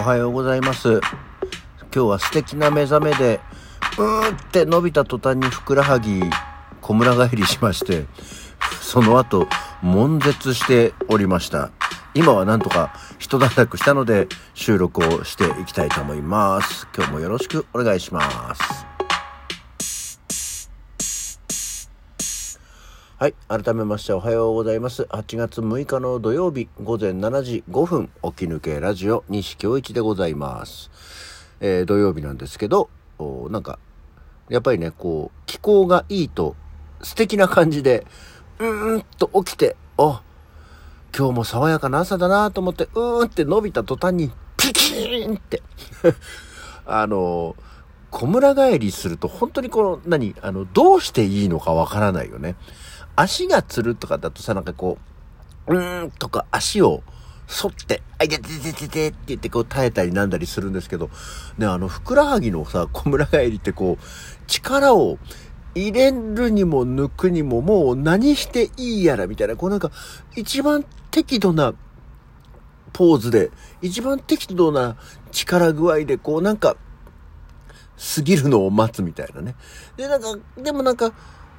おはようございます。今日は素敵な目覚めで、うーって伸びた途端にふくらはぎ、小村帰りしまして、その後、悶絶しておりました。今はなんとか一段落したので収録をしていきたいと思います。今日もよろしくお願いします。はい。改めましておはようございます。8月6日の土曜日午前7時5分、起き抜けラジオ西京一でございます。えー土曜日なんですけど、なんか、やっぱりね、こう、気候がいいと素敵な感じで、うーんと起きて、あ、今日も爽やかな朝だなと思って、うーんって伸びた途端に、ピキーンって、あの、小村帰りすると本当にこの、何、あの、どうしていいのかわからないよね。足がつるとかだとさ、なんかこう、うーんとか足を反って、あいてててててって言ってこう耐えたりなんだりするんですけど、ね、あの、ふくらはぎのさ、小村帰りってこう、力を入れるにも抜くにももう何していいやらみたいな、こうなんか、一番適度なポーズで、一番適度な力具合で、こうなんか、過ぎるのを待つみたいなね。で、なんか、でもなんか、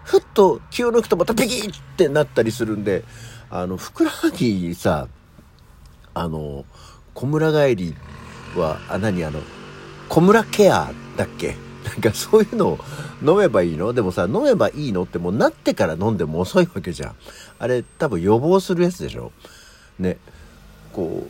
ふっと気を抜くとまたピキッってなったりするんで、あの、ふくらはぎさ、あの、小村帰りは、あ、何あの、小村ケアだっけ？なんかそういうのを飲めばいいの？でもさ、飲めばいいのってもうなってから飲んでも遅いわけじゃん。あれ多分予防するやつでしょ？ね。こう、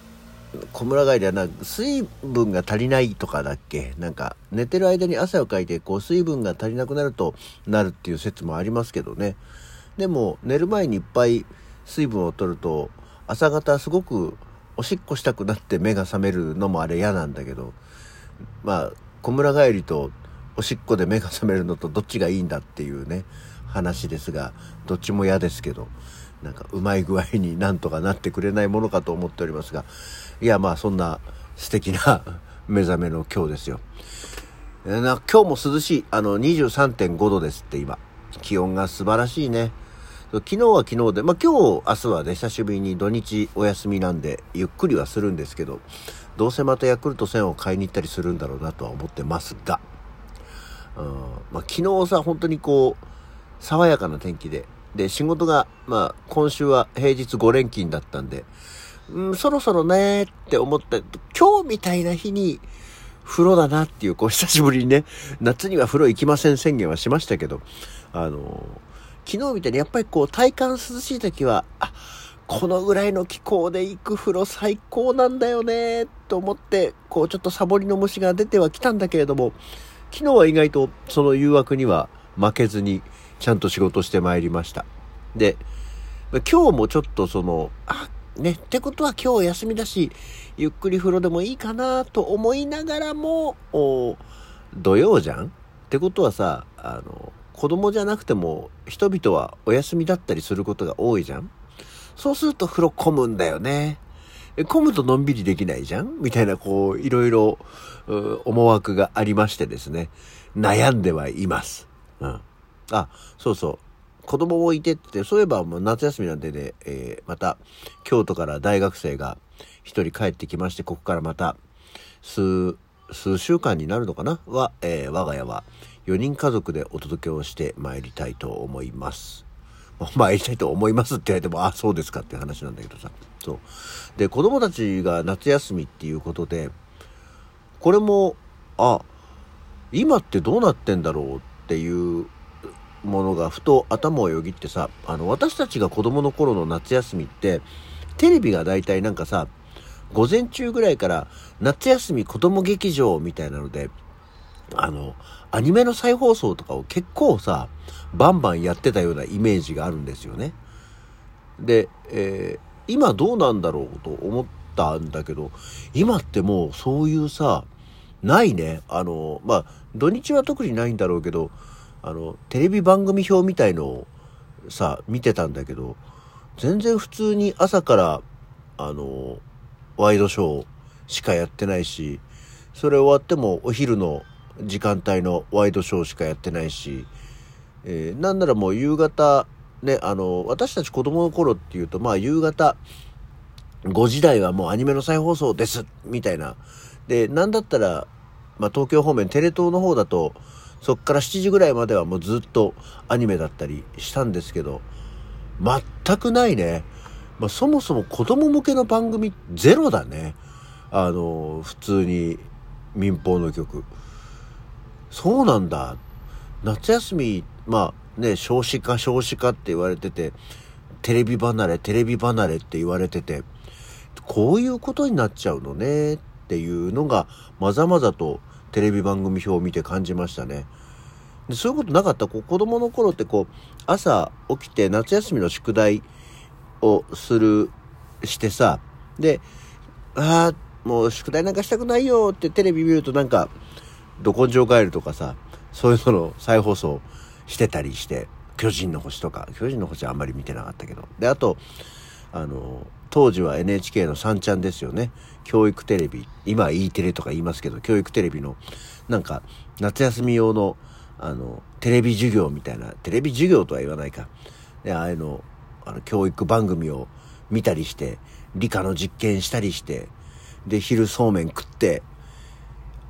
小村帰りはな、水分が足りないとかだっけ？なんか、寝てる間に汗をかいて、こう、水分が足りなくなるとなるっていう説もありますけどね。でも、寝る前にいっぱい水分を取ると、朝方すごくおしっこしたくなって目が覚めるのもあれ嫌なんだけど、まあ、小村帰りとおしっこで目が覚めるのとどっちがいいんだっていうね、話ですが、どっちも嫌ですけど、なんかうまい具合になんとかなってくれないものかと思っておりますが、いやまあそんな素敵な 目覚めの今日ですよ。な今日も涼しい、あの23.5度ですって今。気温が素晴らしいね。昨日は昨日で、まあ今日、明日はね、久しぶりに土日お休みなんで、ゆっくりはするんですけど、どうせまたヤクルト1000を買いに行ったりするんだろうなとは思ってますが、うんまあ、昨日さ、本当にこう、爽やかな天気で、で、仕事が、まあ、今週は平日5連勤だったんで、うん、そろそろねーって思って、今日みたいな日に、風呂だなっていう、こう、久しぶりにね、夏には風呂行きません宣言はしましたけど、あの昨日みたいにやっぱりこう、体感涼しい時は、あ、このぐらいの気候で行く風呂最高なんだよねと思って、こう、ちょっとサボりの虫が出てはきたんだけれども、昨日は意外とその誘惑には負けずにちゃんと仕事してまいりました。で、今日もちょっとその、あ、ね、ってことは今日休みだし、ゆっくり風呂でもいいかなと思いながらも、土曜じゃん？ってことはさ、あの、子供じゃなくても人々はお休みだったりすることが多いじゃん？そうすると風呂混むんだよね。混むとのんびりできないじゃん？みたいな、こう、いろいろ、思惑がありましてですね、悩んではいます。うん。あ、そうそう。子供もいてって、そういえばもう夏休みなんでね、えーまた、京都から大学生が一人帰ってきまして、ここからまた、数、数週間になるのかな？は、えー我が家は4人家族でお届けをして参りたいと思います。参りたいと思いますって言われても、あ、そうですかって話なんだけどさ。そう。で、子供たちが夏休みっていうことで、これも、あ、今ってどうなってんだろうっていうものがふと頭をよぎってさ、あの、私たちが子供の頃の夏休みって、テレビが大体なんかさ、午前中ぐらいから夏休み子供劇場みたいなので、あの、アニメの再放送とかを結構さ、バンバンやってたようなイメージがあるんですよね。で、えー今どうなんだろうと思ったんだけど、今ってもうそういうさ、ないね。あの、まあ、土日は特にないんだろうけど、あの、テレビ番組表みたいのをさ、見てたんだけど、全然普通に朝から、あの、ワイドショーしかやってないし、それ終わってもお昼の時間帯のワイドショーしかやってないし、えーなんならもう夕方、ね、あの、私たち子供の頃っていうと、まあ夕方5時台はもうアニメの再放送ですみたいな。で、なんだったら、まあ、東京方面、テレ東の方だと、そっから7時ぐらいまではもうずっとアニメだったりしたんですけど、全くないね。まあ、そもそも子供向けの番組ゼロだね。あの、普通に民放の曲。そうなんだ。夏休み、まあね、少子化少子化って言われてて、テレビ離れ、テレビ離れって言われてて、こういうことになっちゃうのねっていうのが、まざまざとテレビ番組表を見て感じましたね。でそういうことなかったこう子供の頃ってこう、朝起きて夏休みの宿題をする、してさ、で、ああ、もう宿題なんかしたくないよってテレビ見るとなんか、ど根性ガエルとかさ、そういうのの再放送してたりして、巨人の星とか、巨人の星はあんまり見てなかったけど。で、あと、あの、当時は NHK の3ちゃんですよね。教育テレビ。今は E テレとか言いますけど、教育テレビの、なんか、夏休み用の、あの、テレビ授業みたいな、テレビ授業とは言わないか。で、ああいうの、あの、教育番組を見たりして、理科の実験したりして、で、昼そうめん食って、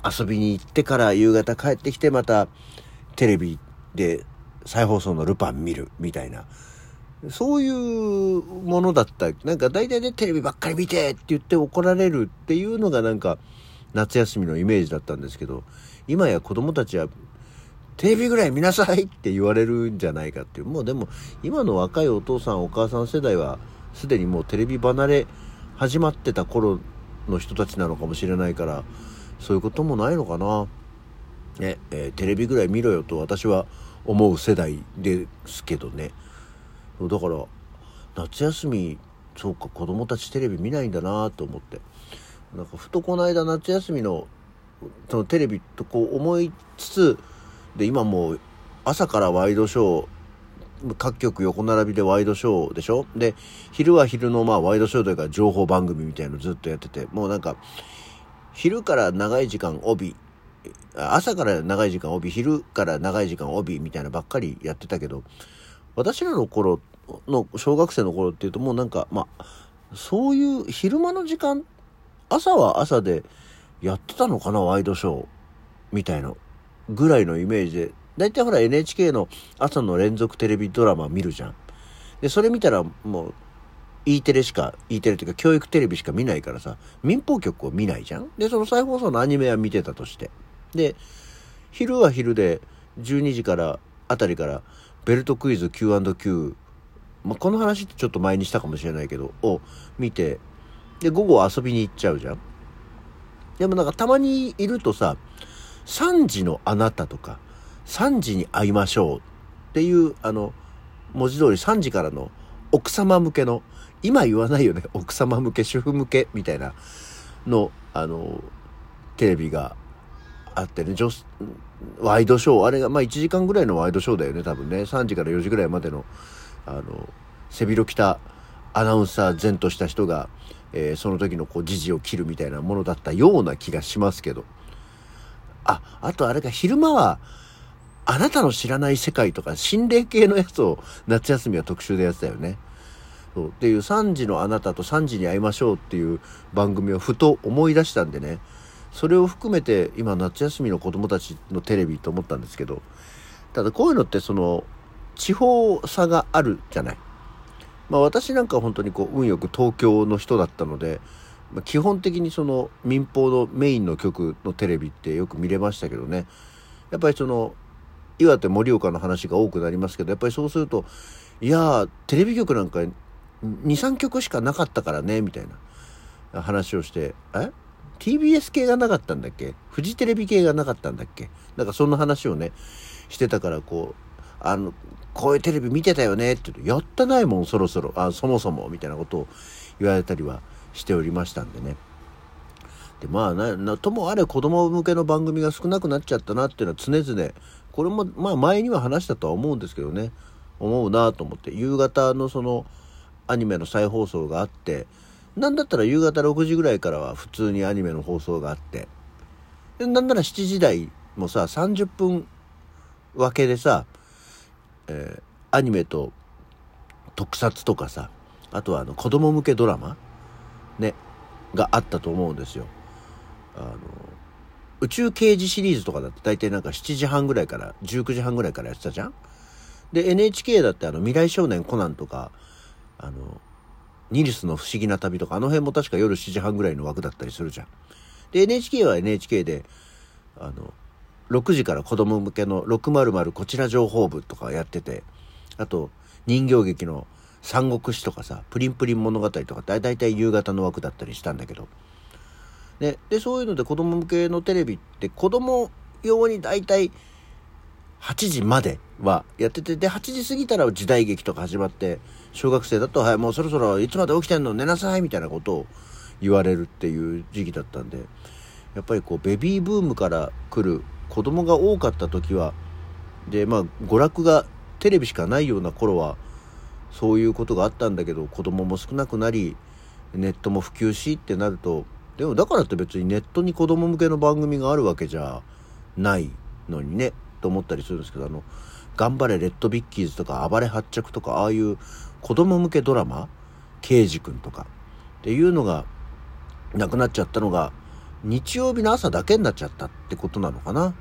遊びに行ってから夕方帰ってきてまたテレビで再放送のルパン見るみたいな。そういうものだった。なんか大体ね、テレビばっかり見てって言って怒られるっていうのがなんか夏休みのイメージだったんですけど、今や子供たちはテレビぐらい見なさいって言われるんじゃないかっていう。もうでも今の若いお父さんお母さん世代はすでにもうテレビ離れ始まってた頃の人たちなのかもしれないから、そういうこともないのかな。ね、えー、テレビぐらい見ろよと私は思う世代ですけどね。だから、夏休み、そうか、子供たちテレビ見ないんだなと思って。なんか、ふとこの間夏休みの、そのテレビとこう思いつつ、で、今もう朝からワイドショー、各局横並びでワイドショーでしょ？で、昼は昼のまあワイドショーというか情報番組みたいのずっとやってて、もうなんか、昼から長い時間帯、朝から長い時間帯、昼から長い時間帯みたいなばっかりやってたけど、私らの頃の小学生の頃っていうともうなんか、まあ、そういう昼間の時間、朝は朝でやってたのかな、ワイドショーみたいなぐらいのイメージで、だいたいほら NHK の朝の連続テレビドラマ見るじゃん。で、それ見たらもう E テレしか、E テレっていうか教育テレビしか見ないからさ、民放局を見ないじゃんで、その再放送のアニメは見てたとして。で、昼は昼で12時からあたりからベルトクイズ Q&Q、まあ、この話ってちょっと前にしたかもしれないけど、を見て、で、午後遊びに行っちゃうじゃんでもなんかたまにいるとさ、3時のあなたとか、3時に会いましょうっていう、あの、文字通り3時からの奥様向けの今言わないよね。奥様向け、主婦向け、みたいなの、あの、テレビがあってね、ワイドショー、あれが、まあ1時間ぐらいのワイドショーだよね、多分ね。3時から4時ぐらいまでの、あの、背広着たアナウンサー前とした人が、えー、その時のこう、時事を切るみたいなものだったような気がしますけど。あ、あとあれか、昼間は、あなたの知らない世界とか心霊系のやつを夏休みは特集でやってたよね。そうっていう3時のあなたと3時に会いましょうっていう番組をふと思い出したんでねそれを含めて今夏休みの子供たちのテレビと思ったんですけどただこういうのってその地方差があるじゃない。まあ私なんか本当にこう運よく東京の人だったので、まあ、基本的にその民放のメインの局のテレビってよく見れましたけどねやっぱりその岩手盛岡の話が多くなりますけどやっぱりそうするといやテレビ局なんか23曲しかなかったからねみたいな話をしてえ？TBS 系がなかったんだっけ？フジテレビ系がなかったんだっけ？なんかそんな話をねしてたからこうあのこういうテレビ見てたよね？って言うとやったないもんそろそろ。あそもそもみたいなことを言われたりはしておりましたんでね。でまあななともあれ子供向けの番組が少なくなっちゃったなっていうのは常々これもまあ前には話したとは思うんですけどね。思うなと思って。夕方のそのアニメの再放送があってなんだったら夕方6時ぐらいからは普通にアニメの放送があってなんなら7時台もさ30分分けでさ、えー、アニメと特撮とかさあとはあの子供向けドラマねがあったと思うんですよ。あの宇宙刑事シリーズとかだって大体なんか7時半ぐらいから19時半ぐらいからやってたじゃんで NHK だってあの未来少年コナンとかあのニルスの不思議な旅とかあの辺も確か夜7時半ぐらいの枠だったりするじゃん。で NHK は NHK であの6時から子供向けの600こちら情報部とかやっててあと人形劇の三国志とかさプリンプリン物語とかって大体夕方の枠だったりしたんだけど。ででそういうので子供向けのテレビって子供用に大体8時まではやっててで8時過ぎたら時代劇とか始まって小学生だと「はいもうそろそろいつまで起きてんの寝なさい」みたいなことを言われるっていう時期だったんでやっぱりこうベビーブームから来る子供が多かった時はでまあ娯楽がテレビしかないような頃はそういうことがあったんだけど子供も少なくなりネットも普及しってなるとでもだからって別にネットに子供向けの番組があるわけじゃないのにねと思ったりするんですけどあの「頑張れレッドビッキーズ」とか「暴れ発着」とかああいう子供向けドラマ「刑事くん」とかっていうのがなくなっちゃったのが日曜日の朝だけになっちゃったってことなのかな？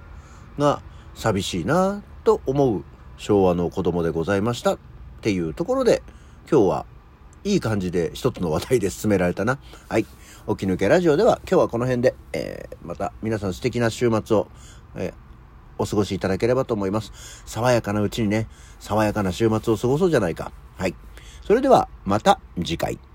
が寂しいなと思う昭和の子供でございましたっていうところで今日はいい感じで一つの話題で 進められたな。はい。起き抜けラジオでは今日はこの辺で、えー、また皆さん素敵な週末を、えー、お過ごしいただければと思います。爽やかなうちにね、爽やかな週末を過ごそうじゃないか。はい。それではまた次回。